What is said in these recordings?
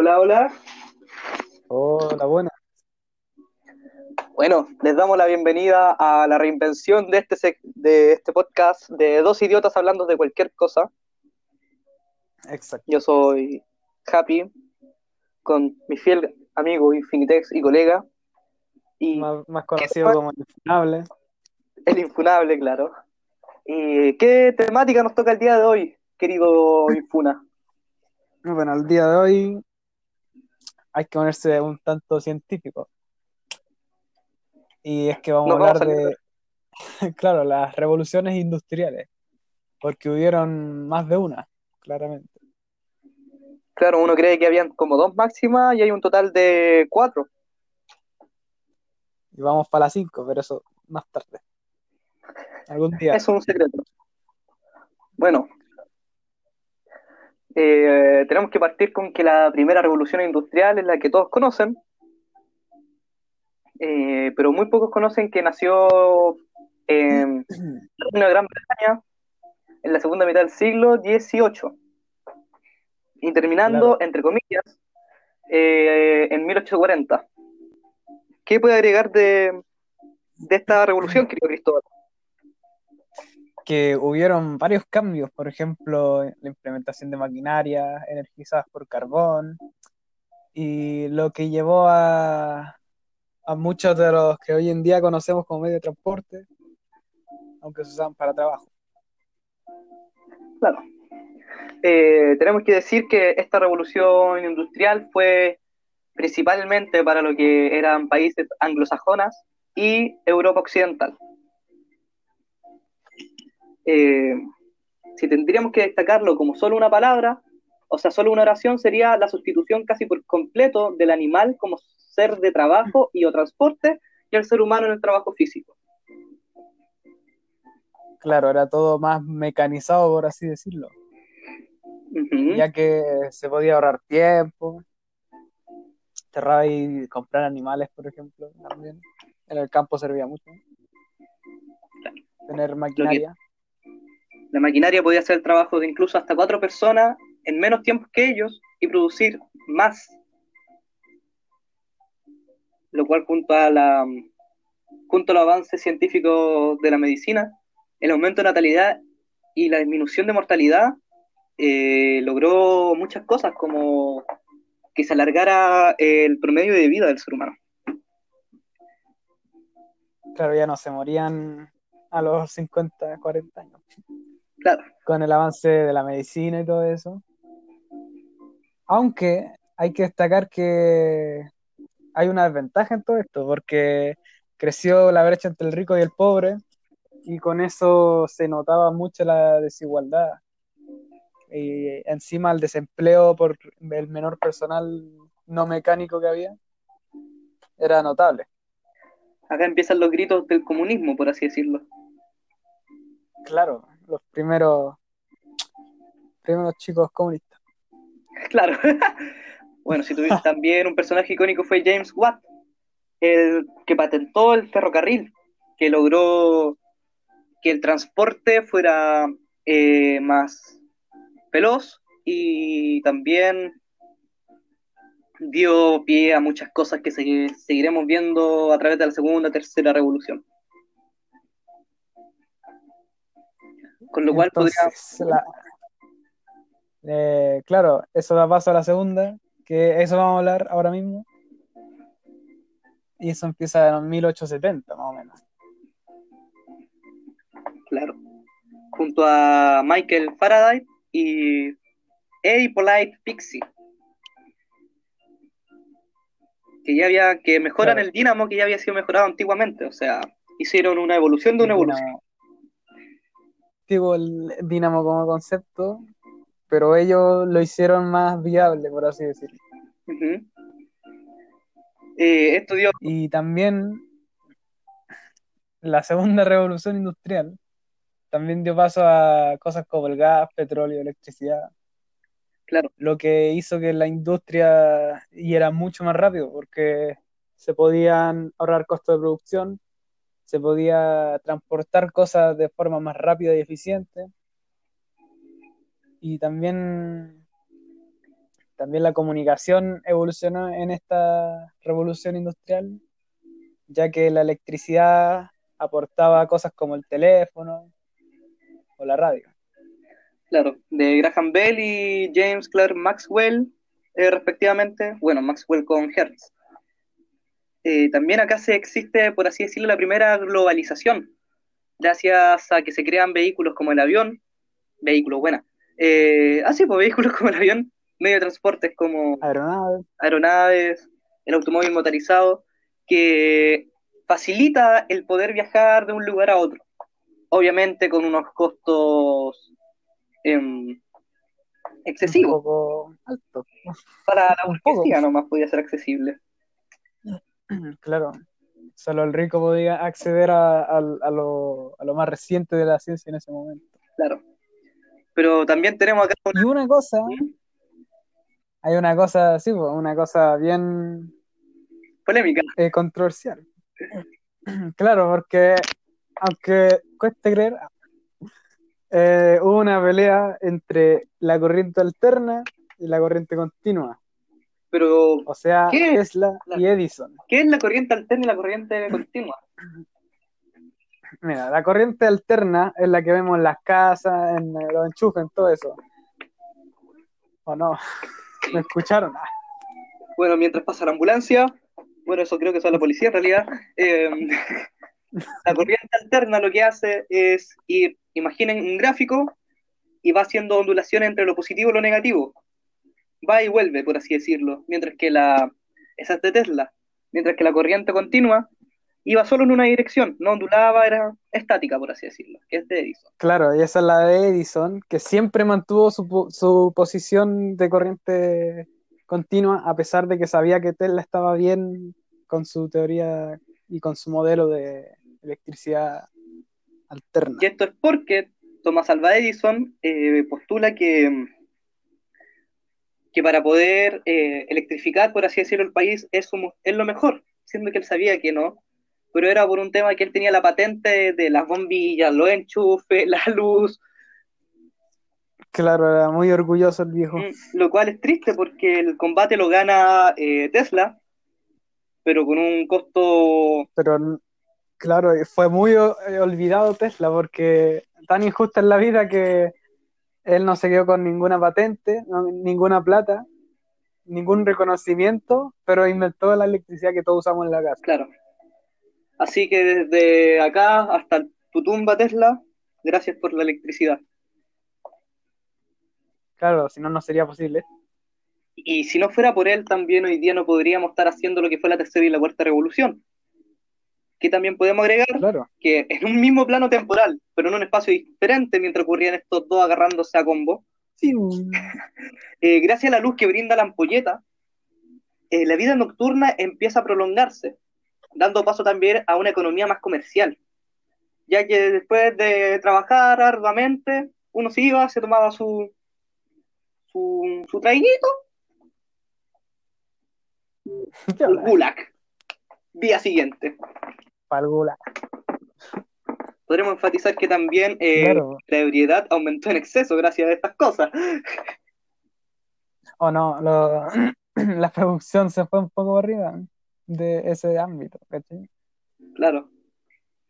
Hola, hola. Hola, buena. Bueno, les damos la bienvenida a la reinvención de este, de este podcast de dos idiotas hablando de cualquier cosa. Exacto. Yo soy Happy, con mi fiel amigo Infinitex y colega, y Más, más conocido como el Infunable. el Infunable, claro. ¿Y qué temática nos toca el día de hoy, querido Infuna? Bueno, el día de hoy hay que ponerse un tanto científico. Y es que vamos a hablar vamos a de, claro, las revoluciones industriales. Porque hubieron más de una, claramente. Claro, uno cree que habían como dos máximas y hay un total de cuatro. Y vamos para las cinco, pero eso más tarde. Algún día. Es un secreto. Bueno, eh, tenemos que partir con que la primera revolución industrial es la que todos conocen, eh, pero muy pocos conocen que nació en la Gran Bretaña en la segunda mitad del siglo XVIII y terminando, Claro. entre comillas, eh, en 1840. ¿Qué puede agregar de, de esta revolución, querido Cristóbal? Que hubieron varios cambios, por ejemplo, la implementación de maquinarias energizadas por carbón, y lo que llevó a, muchos de los que hoy en día conocemos como medio de transporte, aunque se usaban para trabajo. Claro. Eh, tenemos que decir que esta revolución industrial fue principalmente para lo que eran países anglosajonas y Europa occidental. Eh, si tendríamos que destacarlo como solo una palabra, o sea, solo una oración, sería la sustitución casi por completo del animal como ser de trabajo y o transporte y el ser humano en el trabajo físico. Claro, era todo más mecanizado, por así decirlo, ya que se podía ahorrar tiempo, cerrar y comprar animales, por ejemplo, también. En el campo servía mucho. Tener maquinaria. La maquinaria podía hacer el trabajo de incluso hasta cuatro personas en menos tiempo que ellos y producir más. Lo cual junto a la junto al avance científico de la medicina, el aumento de natalidad y la disminución de mortalidad eh, logró muchas cosas como que se alargara el promedio de vida del ser humano. Claro, ya no se morían a los 50, 40 años. Claro, Con el avance de la medicina y todo eso. Aunque hay que destacar que hay una desventaja en todo esto, porque creció la brecha entre el rico y el pobre, y con eso se notaba mucho la desigualdad. Y encima el desempleo por el menor personal no mecánico que había era notable. acá empiezan los gritos del comunismo, por así decirlo. Claro, los primeros, primeros chicos comunistas. Claro. bueno, si tuviste también un personaje icónico fue James Watt, el que patentó el ferrocarril, que logró que el transporte fuera eh, más veloz y también dio pie a muchas cosas que se- seguiremos viendo a través de la segunda, tercera revolución. Con lo cual podría la- eh, claro, eso da paso a la segunda, que eso vamos a hablar ahora mismo. Y eso empieza en 1870, más o menos. Claro. Junto a Michael Faraday y A. Polite Pixie. Que ya había, que mejoran Claro. el dínamo que ya había sido mejorado antiguamente. O sea, hicieron una evolución de una evolución. El dínamo como concepto, pero ellos lo hicieron más viable, por así decirlo. Eh, esto dio, Y también la segunda revolución industrial también dio paso a cosas como el gas, petróleo, electricidad, claro, lo que hizo que la industria yera mucho más rápido porque se podían ahorrar costos de producción, se podía transportar cosas de forma más rápida y eficiente y también también la comunicación evolucionó en esta revolución industrial, ya que la electricidad aportaba cosas como el teléfono o la radio. Claro, de Graham Bell y James Clerk Maxwell, eh, respectivamente, bueno, Maxwell con Hertz. Eh, también acá se existe, por así decirlo, la primera globalización, gracias a que se crean vehículos como el avión, vehículos, buena, eh, ah, sí, pues vehículos como el avión, medio de transportes como aeronaves. aeronaves, el automóvil motorizado, que facilita el poder viajar de un lugar a otro. Obviamente con unos costos em, excesivos. Un poco alto. Para la burguesía nomás podía ser accesible. Claro. Solo el rico podía acceder a, a, a, lo, a, lo, más reciente de la ciencia en ese momento. Claro. Pero también tenemos acá. Una... Y una cosa. ¿Mm? Hay una cosa, sí, una cosa bien. Polémica. Eh, controversial. Claro, porque aunque cueste creer, eh, hubo una pelea entre la corriente alterna y la corriente continua. Pero, o sea, ¿qué Tesla la, y Edison. ¿Qué es la corriente alterna y la corriente continua? Mira, la corriente alterna es la que vemos en las casas, en los enchufes, en todo eso. ¿O no? ¿Me escucharon? Ah. Bueno, mientras pasa la ambulancia, bueno, eso creo que es la policía en realidad. Eh, la corriente alterna lo que hace es ir, imaginen un gráfico y va haciendo ondulaciones entre lo positivo y lo negativo. Va y vuelve, por así decirlo. Mientras que la, esa es de Tesla, mientras que la corriente continua iba solo en una dirección, no ondulaba, era estática, por así decirlo, que es de Edison. Claro, y esa es la de Edison, que siempre mantuvo su, su posición de corriente continua, a pesar de que sabía que Tesla estaba bien con su teoría y con su modelo de electricidad alterna. Y esto es porque Thomas Alva Edison eh, postula que, que para poder eh, electrificar, por así decirlo, el país es, es lo mejor, siendo que él sabía que no, pero era por un tema que él tenía la patente de las bombillas, los enchufes, la luz. Claro, era muy orgulloso el viejo. Lo cual es triste porque el combate lo gana eh, Tesla, pero con un costo... Pero claro, fue muy olvidado Tesla porque tan injusta es la vida que él no se quedó con ninguna patente, no, ninguna plata, ningún reconocimiento, pero inventó la electricidad que todos usamos en la casa. Claro. Así que desde acá hasta tu tumba, Tesla, gracias por la electricidad. Claro, si no, no sería posible. Y si no fuera por él, también hoy día no podríamos estar haciendo lo que fue la tercera y la cuarta revolución. Que también podemos agregar claro. que en un mismo plano temporal, pero en un espacio diferente mientras ocurrían estos dos agarrándose a combo, sí. eh, gracias a la luz que brinda la ampolleta, eh, la vida nocturna empieza a prolongarse dando paso también a una economía más comercial, ya que después de trabajar arduamente, uno se iba, se tomaba su, su, su traiguito, el gulag, día siguiente. Gulag. Podremos enfatizar que también eh, Claro. la ebriedad aumentó en exceso gracias a estas cosas. O no, lo- la producción se fue un poco arriba de ese ámbito, ¿cachai? Claro,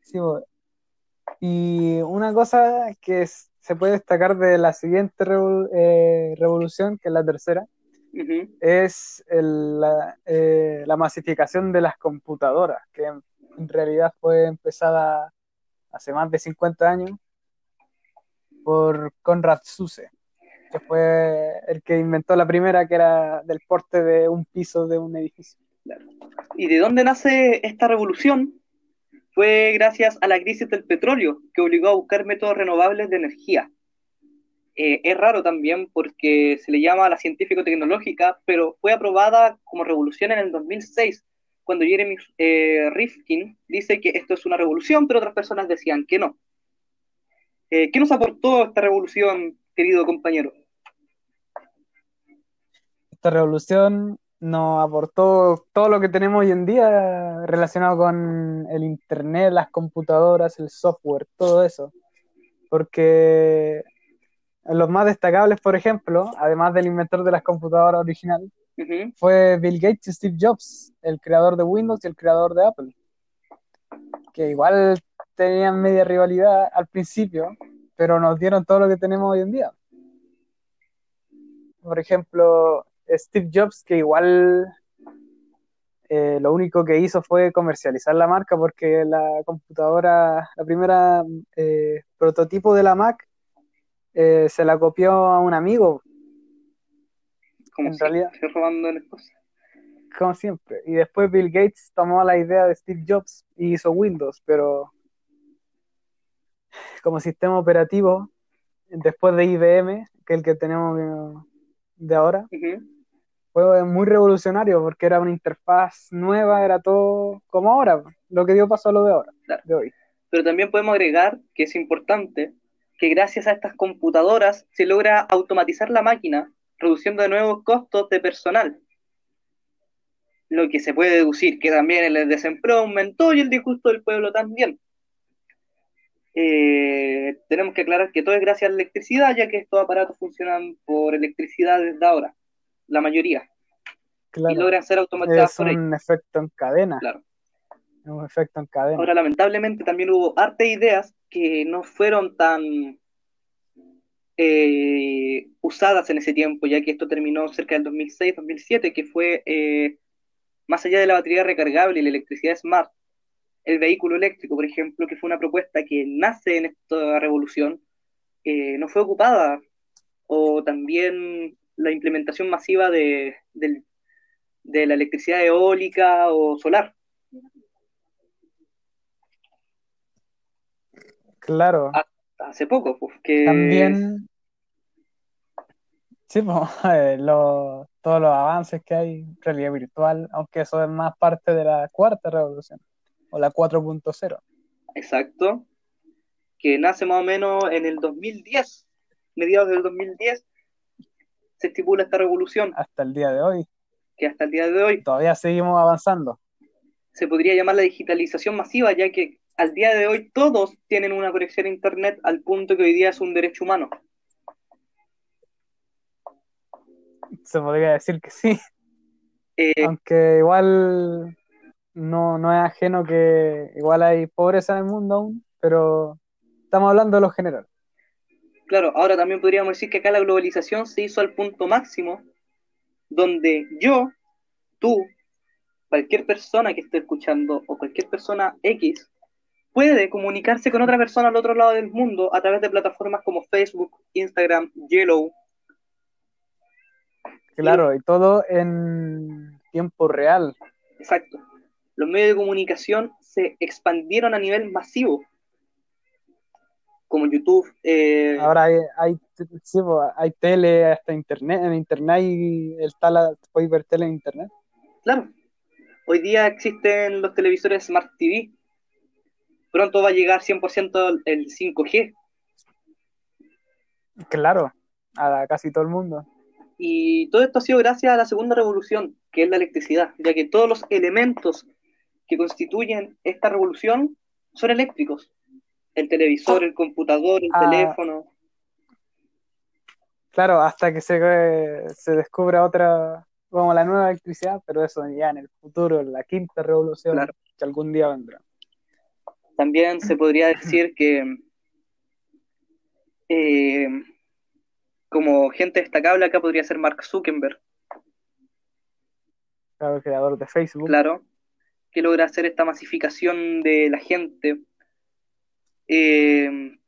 Sí, y una cosa que se puede destacar de la siguiente eh, revolución, que es la tercera, es el- la, eh, la masificación de las computadoras, que en, en realidad fue empezada hace más de 50 años por Konrad Zuse, que fue el que inventó la primera, que era del porte de un piso de un edificio. ¿Y de dónde nace esta revolución? Fue gracias a la crisis del petróleo, que obligó a buscar métodos renovables de energía. Eh, es raro también porque se le llama la científico-tecnológica, pero fue aprobada como revolución en el 2006, cuando Jeremy eh, Rifkin dice que esto es una revolución, pero otras personas decían que no. Eh, ¿Qué nos aportó esta revolución, querido compañero? Esta revolución nos aportó todo lo que tenemos hoy en día relacionado con el Internet, las computadoras, el software, todo eso. Porque los más destacables, por ejemplo, además del inventor de las computadoras originales, Ujú. fue Bill Gates y Steve Jobs, el creador de Windows y el creador de Apple, que igual tenían media rivalidad al principio, pero nos dieron todo lo que tenemos hoy en día. Por ejemplo, Steve Jobs, que igual eh, lo único que hizo fue comercializar la marca porque la computadora, la primera eh, prototipo de la Mac, eh, se la copió a un amigo, Como En si realidad- robando las cosas. como siempre. Y después Bill Gates tomó la idea de Steve Jobs y hizo Windows, pero como sistema operativo, después de IBM, que es el que tenemos de ahora, fue muy revolucionario porque era una interfaz nueva, era todo como ahora, lo que dio paso a lo de ahora, Claro. de hoy. Pero también podemos agregar que es importante que gracias a estas computadoras se logra automatizar la máquina, reduciendo de nuevo costos de personal. Lo que se puede deducir que también el desempleo aumentó y el disgusto del pueblo también. Eh, tenemos que aclarar que todo es gracias a la electricidad, ya que estos aparatos funcionan por electricidad desde ahora, la mayoría, y logran ser automatizados es por un efecto en cadena, Claro. Un efecto en cadena. Ahora, lamentablemente, también hubo arte de ideas que no fueron tan eh, usadas en ese tiempo, ya que esto terminó cerca del 2006-2007, que fue eh, más allá de la batería recargable y la electricidad smart, el vehículo eléctrico, por ejemplo, que fue una propuesta que nace en esta revolución, eh, no fue ocupada, o también la implementación masiva de la electricidad eólica o solar. Claro, Hace poco, pues, que también, sí, pues, eh, lo- todos los avances que hay en realidad virtual, aunque eso es más parte de la cuarta revolución, o la 4.0. Exacto. Que nace más o menos en el 2010, mediados del 2010, se estipula esta revolución, hasta el día de hoy. que hasta el día de hoy Todavía seguimos avanzando. se podría llamar la digitalización masiva, ya que al día de hoy todos tienen una conexión a Internet al punto que hoy día es un derecho humano. Se podría decir que sí, Eh, aunque igual no, no es ajeno que igual hay pobreza en el mundo aún, pero estamos hablando de lo general. Claro, ahora también podríamos decir que acá la globalización se hizo al punto máximo, donde yo, tú, cualquier persona que esté escuchando o cualquier persona X puede comunicarse con otra persona al otro lado del mundo a través de plataformas como Facebook, Instagram, Yellow. Claro, y todo en tiempo real. Exacto. Los medios de comunicación se expandieron a nivel masivo, como YouTube. eh, Ahora hay, hay, sí, hay tele hasta internet, en internet y el tal, puedes ver tele en internet. Claro, hoy día existen los televisores Smart TV. Pronto va a llegar 100% el 5G. Claro, a casi todo el mundo. Y todo esto ha sido gracias a la segunda revolución, que es la electricidad, ya que todos los elementos que constituyen esta revolución son eléctricos. El televisor, el computador, el Ah. teléfono. Claro, hasta que se, eh, se descubra otra, como la nueva electricidad, pero eso ya en el futuro, en la quinta revolución, Claro. que algún día vendrá. También se podría decir que eh, como gente destacable acá podría ser Mark Zuckerberg, Claro, el creador de Facebook. claro, que logra hacer esta masificación de la gente. Eh,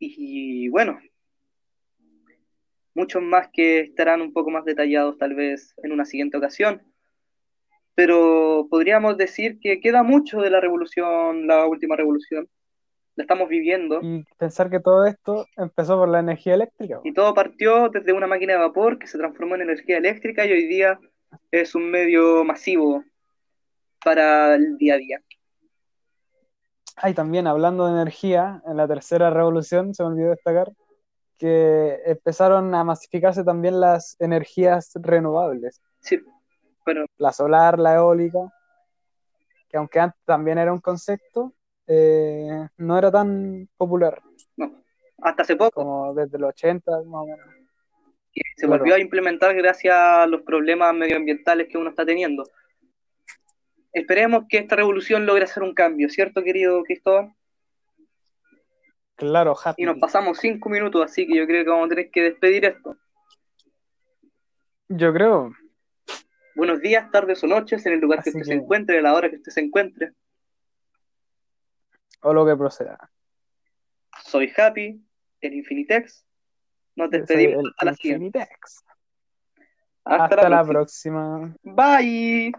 y bueno, muchos más que estarán un poco más detallados tal vez en una siguiente ocasión. Pero podríamos decir que queda mucho de la revolución, la última revolución. La estamos viviendo. Y pensar que todo esto empezó por la energía eléctrica. Y todo partió desde una máquina de vapor que se transformó en energía eléctrica y hoy día es un medio masivo para el día a día. Ay, también hablando de energía, en la tercera revolución, se me olvidó destacar, que empezaron a masificarse también las energías renovables. Sí, pero La solar, la eólica, que aunque antes también era un concepto, eh, no era tan popular. no. hasta hace poco. Como desde los 80, más o menos. que se Claro. volvió a implementar gracias a los problemas medioambientales que uno está teniendo. Esperemos que esta revolución logre hacer un cambio, ¿cierto, querido Cristóbal? Claro, Y nos happy. pasamos cinco minutos, así que yo creo que vamos a tener que despedir esto. Yo creo. Buenos días, tardes o noches, en el lugar que Así usted que- se encuentre, a la hora que usted se encuentre. O lo que proceda. Soy Happy, el Infinitex. Nos despedimos hasta la siguiente. Infinitex. Hasta, Hasta la la próxima. próxima. Bye.